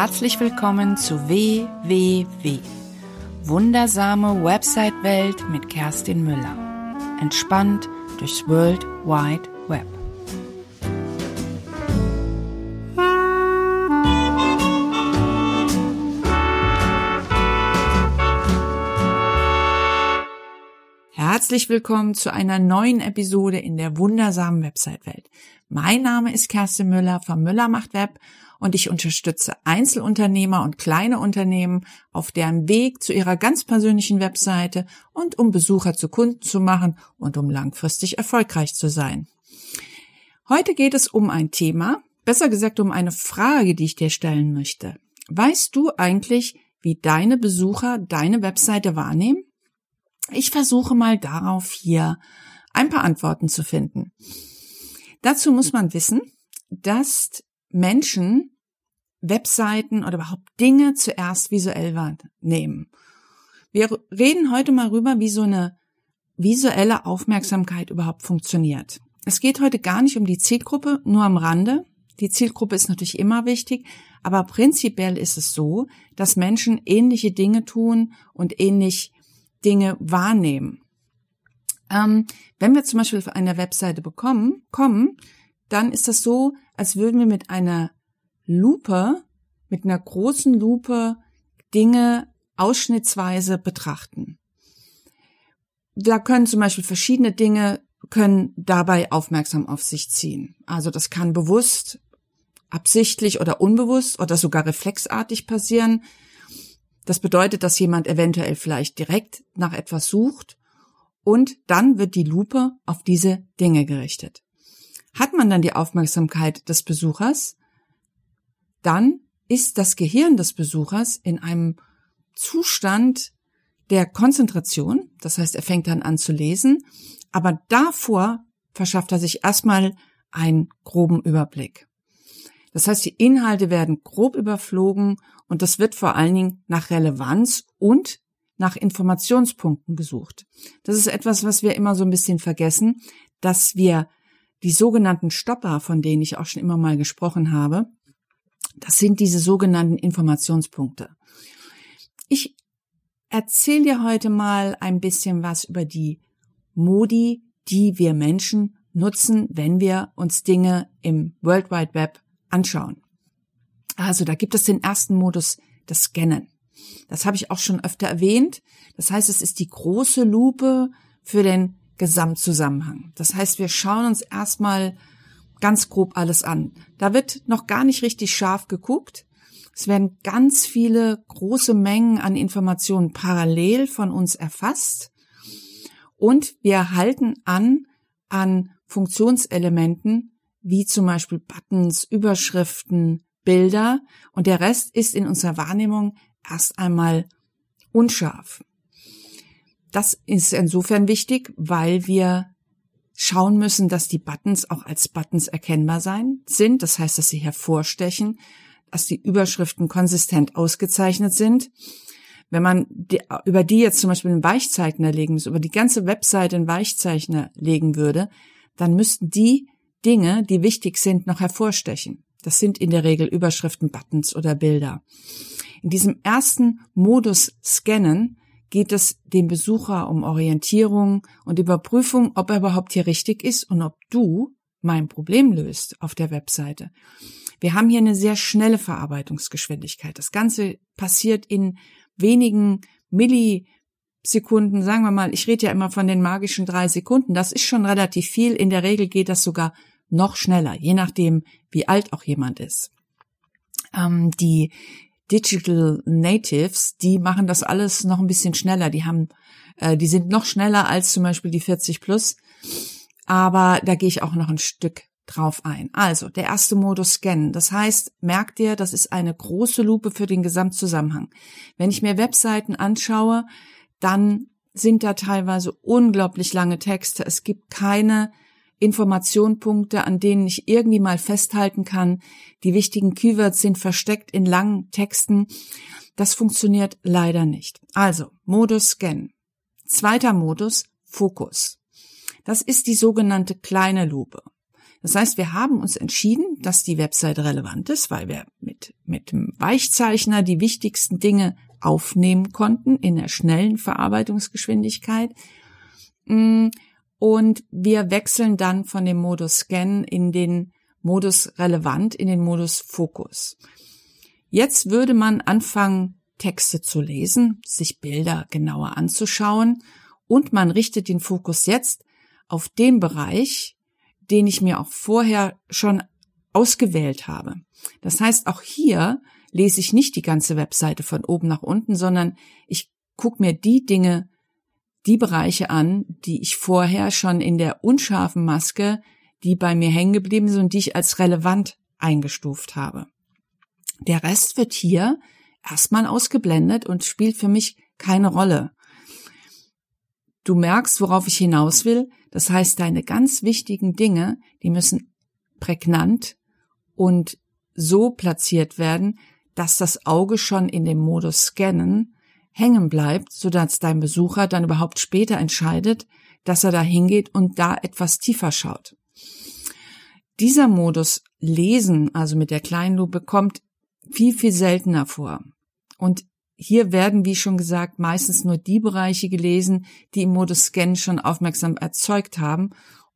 Herzlich willkommen zu WWW. Wundersame Website-Welt mit Kerstin Müller. Entspannt durchs World Wide Web. Herzlich willkommen zu einer neuen Episode in der wundersamen Website-Welt. Mein Name ist Kerstin Müller von Müller macht Web und ich unterstütze Einzelunternehmer und kleine Unternehmen auf deren Weg zu ihrer ganz persönlichen Webseite und um Besucher zu Kunden zu machen und um langfristig erfolgreich zu sein. Heute geht es um ein Thema, besser gesagt um eine Frage, die ich dir stellen möchte. Weißt du eigentlich, wie deine Besucher deine Webseite wahrnehmen? Ich versuche mal darauf hier ein paar Antworten zu finden. Dazu muss man wissen, dass Menschen Webseiten oder überhaupt Dinge zuerst visuell wahrnehmen. Wir reden heute mal rüber, wie so eine visuelle Aufmerksamkeit überhaupt funktioniert. Es geht heute gar nicht um die Zielgruppe, nur am Rande. Die Zielgruppe ist natürlich immer wichtig, aber prinzipiell ist es so, dass Menschen ähnliche Dinge tun und ähnlich Dinge wahrnehmen. Ähm, wenn wir zum Beispiel auf eine Webseite bekommen, kommen, dann ist das so, als würden wir mit einer Lupe, mit einer großen Lupe Dinge ausschnittsweise betrachten. Da können zum Beispiel verschiedene Dinge können dabei aufmerksam auf sich ziehen. Also das kann bewusst, absichtlich oder unbewusst oder sogar reflexartig passieren. Das bedeutet, dass jemand eventuell vielleicht direkt nach etwas sucht und dann wird die Lupe auf diese Dinge gerichtet. Hat man dann die Aufmerksamkeit des Besuchers, dann ist das Gehirn des Besuchers in einem Zustand der Konzentration, das heißt, er fängt dann an zu lesen, aber davor verschafft er sich erstmal einen groben Überblick. Das heißt, die Inhalte werden grob überflogen und das wird vor allen Dingen nach Relevanz und nach Informationspunkten gesucht. Das ist etwas, was wir immer so ein bisschen vergessen, dass wir die sogenannten Stopper, von denen ich auch schon immer mal gesprochen habe, das sind diese sogenannten Informationspunkte. Ich erzähle dir heute mal ein bisschen was über die Modi, die wir Menschen nutzen, wenn wir uns Dinge im World Wide Web anschauen. Also da gibt es den ersten Modus, das Scannen. Das habe ich auch schon öfter erwähnt. Das heißt, es ist die große Lupe für den Gesamtzusammenhang. Das heißt, wir schauen uns erstmal ganz grob alles an. Da wird noch gar nicht richtig scharf geguckt. Es werden ganz viele große Mengen an Informationen parallel von uns erfasst. Und wir halten an an Funktionselementen wie zum Beispiel Buttons, Überschriften, Bilder und der Rest ist in unserer Wahrnehmung erst einmal unscharf. Das ist insofern wichtig, weil wir schauen müssen, dass die Buttons auch als Buttons erkennbar sein sind. Das heißt, dass sie hervorstechen, dass die Überschriften konsistent ausgezeichnet sind. Wenn man die, über die jetzt zum Beispiel einen Weichzeichner legen müsste, über die ganze Webseite einen Weichzeichner legen würde, dann müssten die Dinge, die wichtig sind, noch hervorstechen. Das sind in der Regel Überschriften, Buttons oder Bilder. In diesem ersten Modus Scannen geht es dem Besucher um Orientierung und Überprüfung, ob er überhaupt hier richtig ist und ob du mein Problem löst auf der Webseite. Wir haben hier eine sehr schnelle Verarbeitungsgeschwindigkeit. Das Ganze passiert in wenigen Millisekunden, sagen wir mal, ich rede ja immer von den magischen drei Sekunden. Das ist schon relativ viel. In der Regel geht das sogar noch schneller, je nachdem, wie alt auch jemand ist. Ähm, die Digital Natives, die machen das alles noch ein bisschen schneller. Die haben, äh, die sind noch schneller als zum Beispiel die 40 plus. Aber da gehe ich auch noch ein Stück drauf ein. Also, der erste Modus Scannen. Das heißt, merkt ihr, das ist eine große Lupe für den Gesamtzusammenhang. Wenn ich mir Webseiten anschaue, dann sind da teilweise unglaublich lange Texte. Es gibt keine Informationspunkte, an denen ich irgendwie mal festhalten kann. Die wichtigen Keywords sind versteckt in langen Texten. Das funktioniert leider nicht. Also, Modus Scan. Zweiter Modus, Fokus. Das ist die sogenannte kleine Lupe. Das heißt, wir haben uns entschieden, dass die Webseite relevant ist, weil wir mit, mit dem Weichzeichner die wichtigsten Dinge aufnehmen konnten in der schnellen Verarbeitungsgeschwindigkeit. Mm, und wir wechseln dann von dem Modus Scan in den Modus relevant, in den Modus Fokus. Jetzt würde man anfangen, Texte zu lesen, sich Bilder genauer anzuschauen und man richtet den Fokus jetzt auf den Bereich, den ich mir auch vorher schon ausgewählt habe. Das heißt, auch hier lese ich nicht die ganze Webseite von oben nach unten, sondern ich gucke mir die Dinge, die Bereiche an, die ich vorher schon in der unscharfen Maske, die bei mir hängen geblieben sind die ich als relevant eingestuft habe. Der Rest wird hier erstmal ausgeblendet und spielt für mich keine Rolle. Du merkst, worauf ich hinaus will. Das heißt, deine ganz wichtigen Dinge, die müssen prägnant und so platziert werden, dass das Auge schon in dem Modus Scannen hängen bleibt, sodass dein Besucher dann überhaupt später entscheidet, dass er da hingeht und da etwas tiefer schaut. Dieser Modus Lesen, also mit der kleinen Lupe, kommt viel, viel seltener vor. Und hier werden, wie schon gesagt, meistens nur die Bereiche gelesen, die im Modus Scan schon aufmerksam erzeugt haben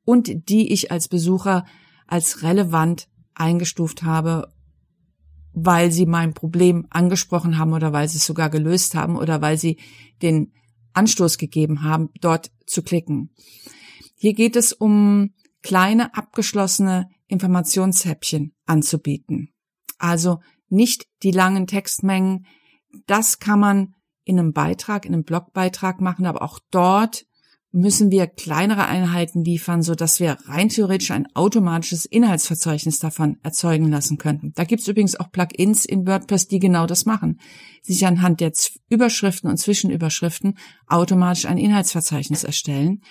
und die ich als Besucher als relevant eingestuft habe, weil sie mein Problem angesprochen haben oder weil sie es sogar gelöst haben oder weil sie den Anstoß gegeben haben, dort zu klicken. Hier geht es um kleine abgeschlossene Informationshäppchen anzubieten. Also nicht die langen Textmengen. Das kann man in einem Beitrag, in einem Blogbeitrag machen, aber auch dort müssen wir kleinere Einheiten liefern, so dass wir rein theoretisch ein automatisches Inhaltsverzeichnis davon erzeugen lassen könnten. Da gibt es übrigens auch Plugins in WordPress, die genau das machen. Sich anhand der Überschriften und Zwischenüberschriften automatisch ein Inhaltsverzeichnis erstellen.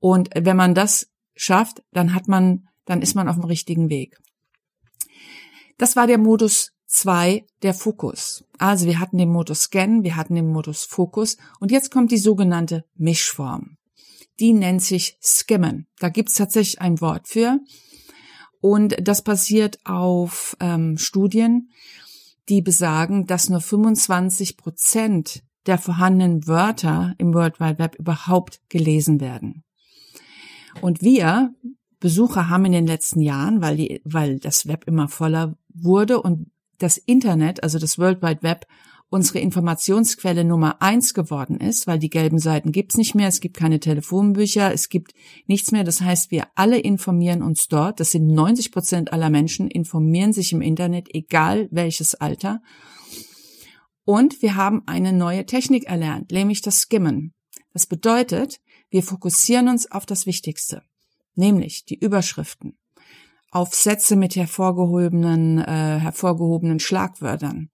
Und wenn man das schafft, dann hat man, dann ist man auf dem richtigen Weg. Das war der Modus 2, der Fokus. Also wir hatten den Modus Scan, wir hatten den Modus Fokus und jetzt kommt die sogenannte Mischform die nennt sich Skimmen. Da gibt's tatsächlich ein Wort für. Und das basiert auf ähm, Studien, die besagen, dass nur 25 Prozent der vorhandenen Wörter im World Wide Web überhaupt gelesen werden. Und wir Besucher haben in den letzten Jahren, weil, die, weil das Web immer voller wurde und das Internet, also das World Wide Web, unsere Informationsquelle Nummer eins geworden ist, weil die gelben Seiten gibt's nicht mehr, es gibt keine Telefonbücher, es gibt nichts mehr. Das heißt, wir alle informieren uns dort. Das sind 90 Prozent aller Menschen informieren sich im Internet, egal welches Alter. Und wir haben eine neue Technik erlernt, nämlich das Skimmen. Das bedeutet, wir fokussieren uns auf das Wichtigste, nämlich die Überschriften, auf Sätze mit hervorgehobenen, äh, hervorgehobenen Schlagwörtern,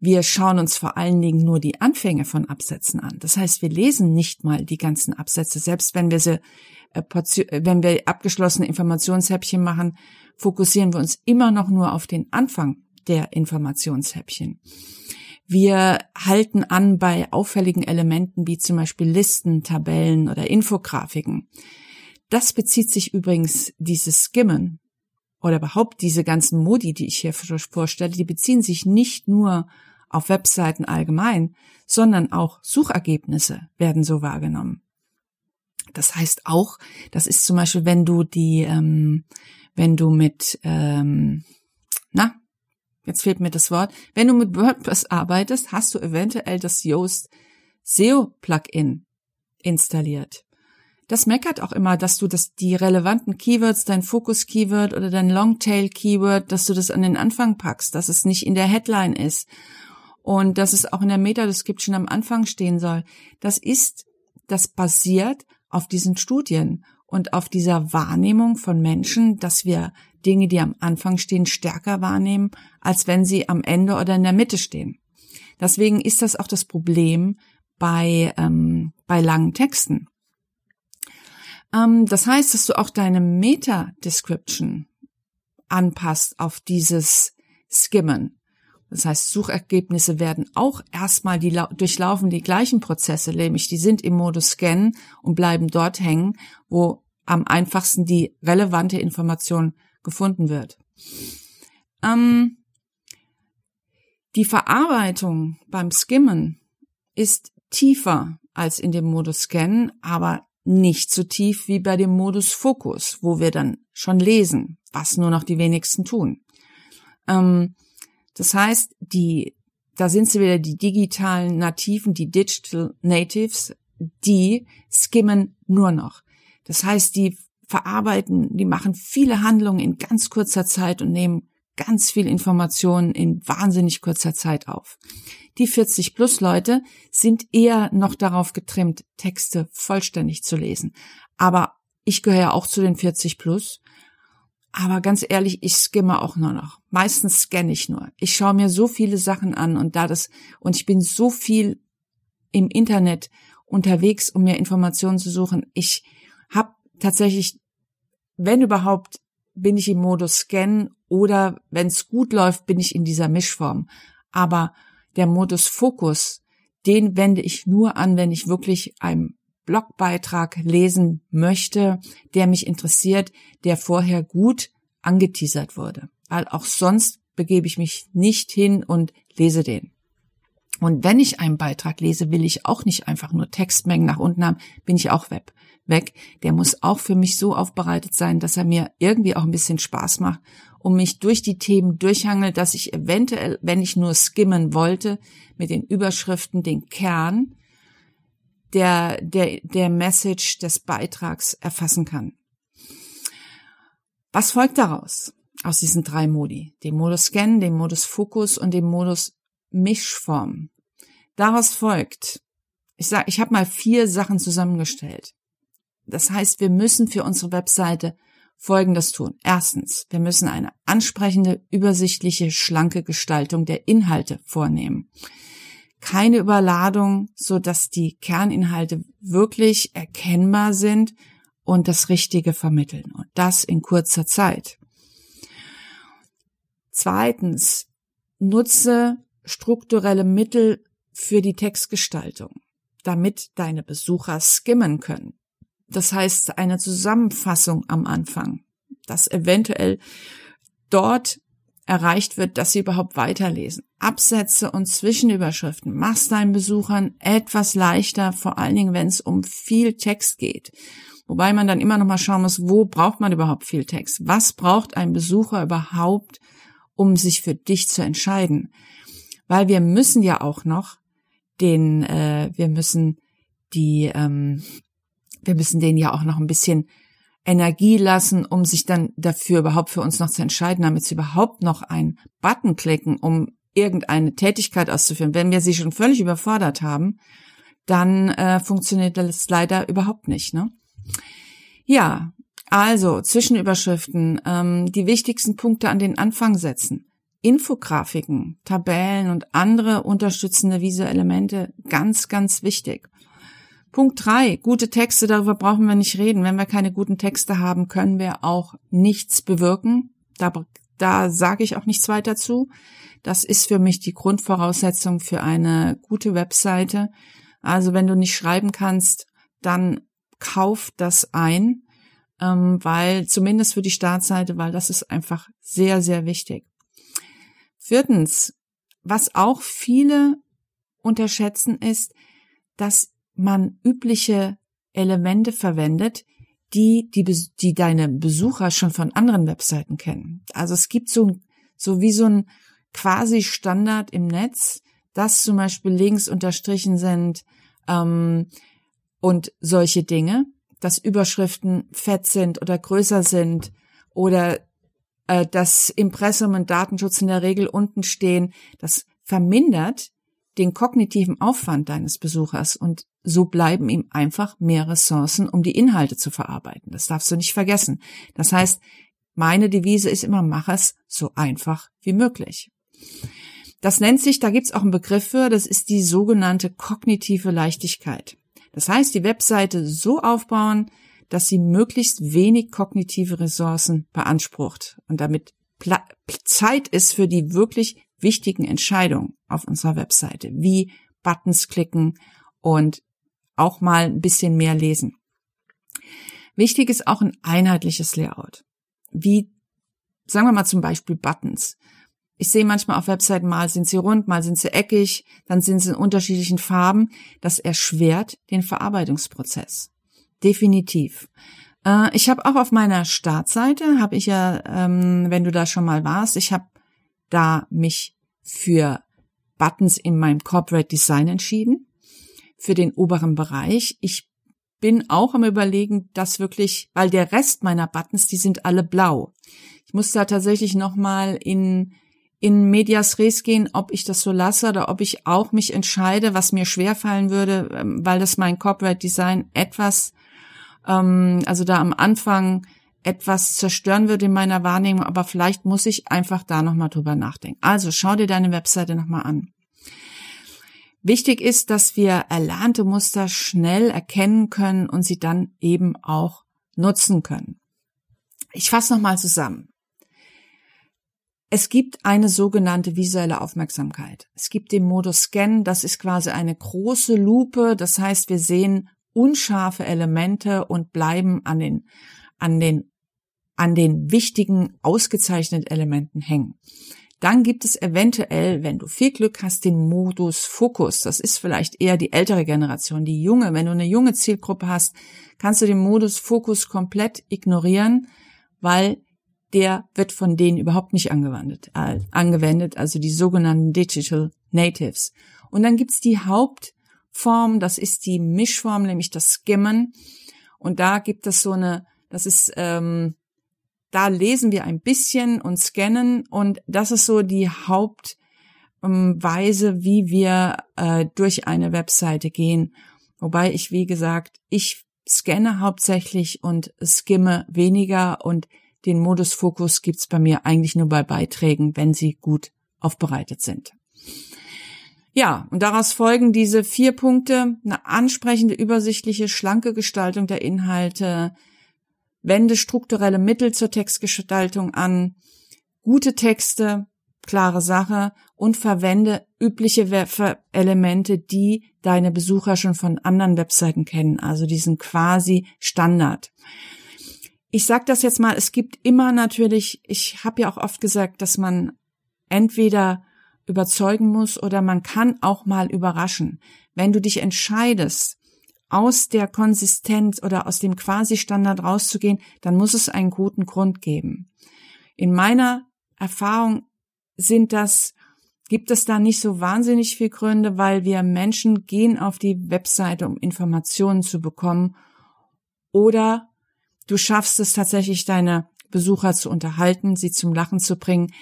wir schauen uns vor allen Dingen nur die Anfänge von Absätzen an. Das heißt, wir lesen nicht mal die ganzen Absätze, selbst wenn wir sie, äh, äh, wenn wir abgeschlossene Informationshäppchen machen, fokussieren wir uns immer noch nur auf den Anfang der Informationshäppchen. Wir halten an bei auffälligen Elementen wie zum Beispiel Listen, Tabellen oder Infografiken. Das bezieht sich übrigens, dieses Skimmen oder überhaupt diese ganzen Modi, die ich hier vorstelle, die beziehen sich nicht nur auf Webseiten allgemein, sondern auch Suchergebnisse werden so wahrgenommen. Das heißt auch, das ist zum Beispiel, wenn du die, ähm, wenn du mit, ähm, na, jetzt fehlt mir das Wort, wenn du mit WordPress arbeitest, hast du eventuell das Yoast SEO Plugin installiert. Das meckert auch immer, dass du das, die relevanten Keywords, dein Fokus-Keyword oder dein Longtail-Keyword, dass du das an den Anfang packst, dass es nicht in der Headline ist und dass es auch in der Meta-Description am Anfang stehen soll. Das ist, das basiert auf diesen Studien und auf dieser Wahrnehmung von Menschen, dass wir Dinge, die am Anfang stehen, stärker wahrnehmen, als wenn sie am Ende oder in der Mitte stehen. Deswegen ist das auch das Problem bei, ähm, bei langen Texten. Ähm, das heißt, dass du auch deine Meta-Description anpasst auf dieses Skimmen. Das heißt, Suchergebnisse werden auch erstmal die durchlaufen die gleichen Prozesse, nämlich die sind im Modus Scan und bleiben dort hängen, wo am einfachsten die relevante Information gefunden wird. Ähm, die Verarbeitung beim Skimmen ist tiefer als in dem Modus Scan, aber nicht so tief wie bei dem Modus Fokus, wo wir dann schon lesen, was nur noch die wenigsten tun. Ähm, das heißt, die, da sind sie wieder die digitalen Nativen, die Digital Natives, die skimmen nur noch. Das heißt, die verarbeiten, die machen viele Handlungen in ganz kurzer Zeit und nehmen ganz viel Informationen in wahnsinnig kurzer Zeit auf. Die 40 plus Leute sind eher noch darauf getrimmt, Texte vollständig zu lesen. Aber ich gehöre ja auch zu den 40 plus. Aber ganz ehrlich, ich skimme auch nur noch. Meistens scanne ich nur. Ich schaue mir so viele Sachen an und da das, und ich bin so viel im Internet unterwegs, um mir Informationen zu suchen. Ich habe tatsächlich, wenn überhaupt, bin ich im Modus Scan oder wenn es gut läuft, bin ich in dieser Mischform. Aber der Modus Fokus, den wende ich nur an, wenn ich wirklich einen Blogbeitrag lesen möchte, der mich interessiert, der vorher gut angeteasert wurde. Weil auch sonst begebe ich mich nicht hin und lese den. Und wenn ich einen Beitrag lese, will ich auch nicht einfach nur Textmengen nach unten haben, bin ich auch web, weg. Der muss auch für mich so aufbereitet sein, dass er mir irgendwie auch ein bisschen Spaß macht und mich durch die Themen durchhangelt, dass ich eventuell, wenn ich nur skimmen wollte, mit den Überschriften den Kern der, der, der Message des Beitrags erfassen kann. Was folgt daraus? Aus diesen drei Modi. Dem Modus Scan, dem Modus Fokus und dem Modus Mischform. Daraus folgt, ich sag, ich habe mal vier Sachen zusammengestellt. Das heißt, wir müssen für unsere Webseite Folgendes tun. Erstens, wir müssen eine ansprechende, übersichtliche, schlanke Gestaltung der Inhalte vornehmen. Keine Überladung, so dass die Kerninhalte wirklich erkennbar sind und das Richtige vermitteln. Und das in kurzer Zeit. Zweitens, nutze strukturelle Mittel für die Textgestaltung, damit deine Besucher skimmen können. Das heißt, eine Zusammenfassung am Anfang, dass eventuell dort erreicht wird, dass sie überhaupt weiterlesen. Absätze und Zwischenüberschriften machst deinen Besuchern etwas leichter, vor allen Dingen, wenn es um viel Text geht. Wobei man dann immer noch mal schauen muss, wo braucht man überhaupt viel Text? Was braucht ein Besucher überhaupt, um sich für dich zu entscheiden? Weil wir müssen ja auch noch den, äh, wir müssen die, ähm, wir müssen denen ja auch noch ein bisschen Energie lassen, um sich dann dafür überhaupt für uns noch zu entscheiden, damit sie überhaupt noch einen Button klicken, um irgendeine Tätigkeit auszuführen. Wenn wir sie schon völlig überfordert haben, dann äh, funktioniert das leider überhaupt nicht. Ne? Ja, also Zwischenüberschriften, ähm, die wichtigsten Punkte an den Anfang setzen. Infografiken, Tabellen und andere unterstützende visuelle Elemente ganz, ganz wichtig. Punkt drei, gute Texte, darüber brauchen wir nicht reden. Wenn wir keine guten Texte haben, können wir auch nichts bewirken. Da, da sage ich auch nichts weiter zu. Das ist für mich die Grundvoraussetzung für eine gute Webseite. Also wenn du nicht schreiben kannst, dann kauf das ein, ähm, weil zumindest für die Startseite, weil das ist einfach sehr, sehr wichtig. Viertens, was auch viele unterschätzen, ist, dass man übliche Elemente verwendet, die, die, die deine Besucher schon von anderen Webseiten kennen. Also es gibt so, so wie so ein quasi Standard im Netz, dass zum Beispiel Links unterstrichen sind ähm, und solche Dinge, dass Überschriften fett sind oder größer sind oder äh, dass Impressum und Datenschutz in der Regel unten stehen. Das vermindert den kognitiven Aufwand deines Besuchers und so bleiben ihm einfach mehr Ressourcen, um die Inhalte zu verarbeiten. Das darfst du nicht vergessen. Das heißt, meine Devise ist immer, mach es so einfach wie möglich. Das nennt sich, da gibt's auch einen Begriff für, das ist die sogenannte kognitive Leichtigkeit. Das heißt, die Webseite so aufbauen, dass sie möglichst wenig kognitive Ressourcen beansprucht und damit Zeit ist für die wirklich wichtigen Entscheidungen auf unserer Webseite, wie Buttons klicken und auch mal ein bisschen mehr lesen. Wichtig ist auch ein einheitliches Layout. Wie, sagen wir mal zum Beispiel Buttons. Ich sehe manchmal auf Webseiten, mal sind sie rund, mal sind sie eckig, dann sind sie in unterschiedlichen Farben. Das erschwert den Verarbeitungsprozess. Definitiv. Äh, ich habe auch auf meiner Startseite, habe ich ja, ähm, wenn du da schon mal warst, ich habe da mich für Buttons in meinem Corporate Design entschieden, für den oberen Bereich. Ich bin auch am überlegen, dass wirklich, weil der Rest meiner Buttons, die sind alle blau. Ich muss da tatsächlich nochmal in in Medias Res gehen, ob ich das so lasse oder ob ich auch mich entscheide, was mir schwerfallen würde, ähm, weil das mein Corporate Design etwas, ähm, also da am Anfang etwas zerstören würde in meiner Wahrnehmung, aber vielleicht muss ich einfach da nochmal drüber nachdenken. Also schau dir deine Webseite nochmal an. Wichtig ist, dass wir erlernte Muster schnell erkennen können und sie dann eben auch nutzen können. Ich fasse nochmal zusammen. Es gibt eine sogenannte visuelle Aufmerksamkeit. Es gibt den Modus Scan, das ist quasi eine große Lupe, das heißt, wir sehen unscharfe Elemente und bleiben an den, an den, an den wichtigen, ausgezeichneten Elementen hängen. Dann gibt es eventuell, wenn du viel Glück hast, den Modus Fokus. Das ist vielleicht eher die ältere Generation, die junge. Wenn du eine junge Zielgruppe hast, kannst du den Modus Fokus komplett ignorieren, weil der wird von denen überhaupt nicht angewendet, äh, angewendet, also die sogenannten Digital Natives. Und dann gibt's die Hauptform, das ist die Mischform, nämlich das Skimmen. Und da gibt es so eine, das ist, ähm, da lesen wir ein bisschen und scannen und das ist so die Hauptweise, ähm, wie wir äh, durch eine Webseite gehen. Wobei ich, wie gesagt, ich scanne hauptsächlich und skimme weniger und den Modus Fokus gibt's bei mir eigentlich nur bei Beiträgen, wenn sie gut aufbereitet sind. Ja, und daraus folgen diese vier Punkte, eine ansprechende, übersichtliche, schlanke Gestaltung der Inhalte, wende strukturelle Mittel zur Textgestaltung an, gute Texte, klare Sache. Und verwende übliche Elemente, die deine Besucher schon von anderen Webseiten kennen, also diesen quasi Standard. Ich sage das jetzt mal, es gibt immer natürlich, ich habe ja auch oft gesagt, dass man entweder überzeugen muss oder man kann auch mal überraschen. Wenn du dich entscheidest, aus der Konsistenz oder aus dem Quasi-Standard rauszugehen, dann muss es einen guten Grund geben. In meiner Erfahrung sind das, gibt es da nicht so wahnsinnig viel Gründe, weil wir Menschen gehen auf die Webseite, um Informationen zu bekommen oder Du schaffst es tatsächlich, deine Besucher zu unterhalten, sie zum Lachen zu bringen.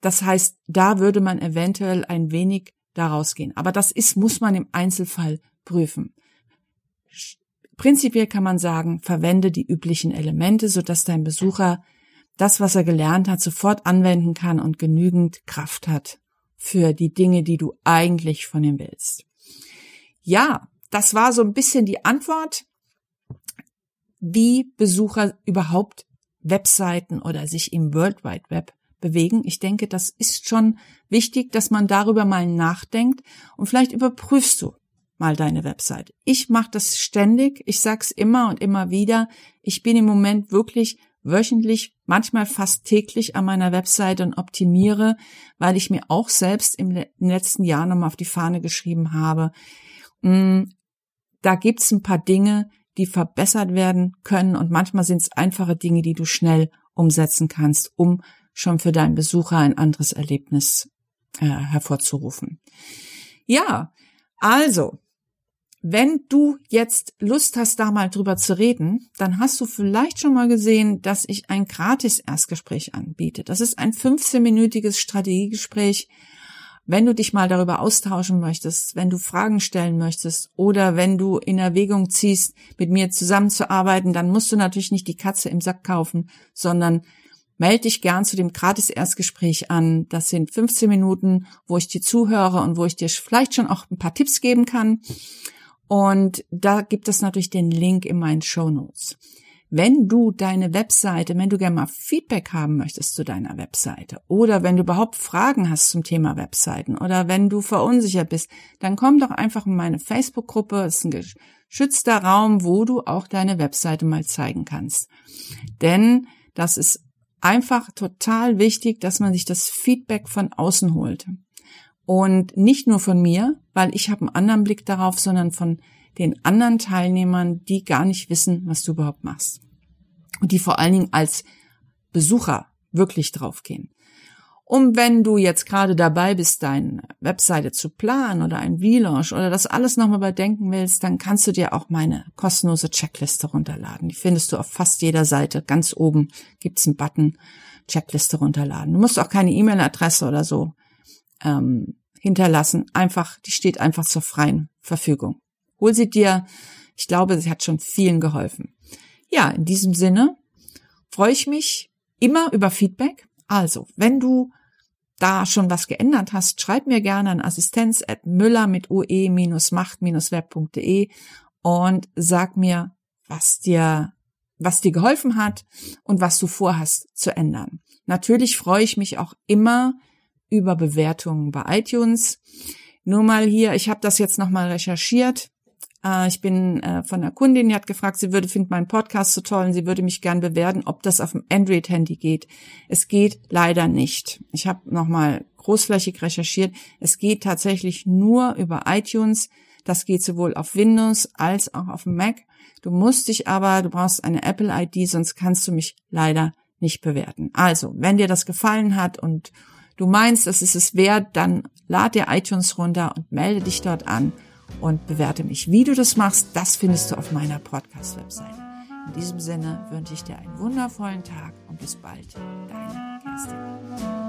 Das heißt, da würde man eventuell ein wenig daraus gehen. Aber das ist, muss man im Einzelfall prüfen. Prinzipiell kann man sagen, verwende die üblichen Elemente, sodass dein Besucher das, was er gelernt hat, sofort anwenden kann und genügend Kraft hat für die Dinge, die du eigentlich von ihm willst. Ja, das war so ein bisschen die Antwort wie Besucher überhaupt Webseiten oder sich im World Wide Web bewegen. Ich denke, das ist schon wichtig, dass man darüber mal nachdenkt und vielleicht überprüfst du mal deine Website. Ich mache das ständig, ich sag's immer und immer wieder. Ich bin im Moment wirklich wöchentlich, manchmal fast täglich an meiner Webseite und optimiere, weil ich mir auch selbst im letzten Jahr nochmal auf die Fahne geschrieben habe. Mm, da gibt's ein paar Dinge, die verbessert werden können und manchmal sind es einfache Dinge, die du schnell umsetzen kannst, um schon für deinen Besucher ein anderes Erlebnis äh, hervorzurufen. Ja, also, wenn du jetzt Lust hast, da mal drüber zu reden, dann hast du vielleicht schon mal gesehen, dass ich ein gratis Erstgespräch anbiete. Das ist ein 15-minütiges Strategiegespräch, wenn du dich mal darüber austauschen möchtest, wenn du Fragen stellen möchtest oder wenn du in Erwägung ziehst, mit mir zusammenzuarbeiten, dann musst du natürlich nicht die Katze im Sack kaufen, sondern melde dich gern zu dem Gratis-Erstgespräch an. Das sind 15 Minuten, wo ich dir zuhöre und wo ich dir vielleicht schon auch ein paar Tipps geben kann. Und da gibt es natürlich den Link in meinen Show Notes. Wenn du deine Webseite, wenn du gerne mal Feedback haben möchtest zu deiner Webseite oder wenn du überhaupt Fragen hast zum Thema Webseiten oder wenn du verunsichert bist, dann komm doch einfach in meine Facebook-Gruppe. Es ist ein geschützter Raum, wo du auch deine Webseite mal zeigen kannst. Denn das ist einfach total wichtig, dass man sich das Feedback von außen holt. Und nicht nur von mir, weil ich habe einen anderen Blick darauf, sondern von den anderen Teilnehmern, die gar nicht wissen, was du überhaupt machst. Und die vor allen Dingen als Besucher wirklich draufgehen. Und wenn du jetzt gerade dabei bist, deine Webseite zu planen oder ein Relaunch oder das alles nochmal überdenken willst, dann kannst du dir auch meine kostenlose Checkliste runterladen. Die findest du auf fast jeder Seite. Ganz oben gibt's einen Button Checkliste runterladen. Du musst auch keine E-Mail-Adresse oder so ähm, hinterlassen. Einfach, die steht einfach zur freien Verfügung. Hol sie dir. Ich glaube, sie hat schon vielen geholfen. Ja, in diesem Sinne freue ich mich immer über Feedback. Also, wenn du da schon was geändert hast, schreib mir gerne an assistenz at müller mit ue-macht-web.de und sag mir, was dir, was dir geholfen hat und was du vorhast zu ändern. Natürlich freue ich mich auch immer über Bewertungen bei iTunes. Nur mal hier, ich habe das jetzt nochmal recherchiert. Äh, ich bin äh, von einer Kundin, die hat gefragt, sie würde, findet meinen Podcast so toll und sie würde mich gern bewerten, ob das auf dem Android-Handy geht. Es geht leider nicht. Ich habe nochmal großflächig recherchiert. Es geht tatsächlich nur über iTunes. Das geht sowohl auf Windows als auch auf dem Mac. Du musst dich aber, du brauchst eine Apple-ID, sonst kannst du mich leider nicht bewerten. Also, wenn dir das gefallen hat und du meinst, es ist es wert, dann lad dir iTunes runter und melde dich dort an und bewerte mich. Wie du das machst, das findest du auf meiner Podcast-Webseite. In diesem Sinne wünsche ich dir einen wundervollen Tag und bis bald. Deine Kerstin.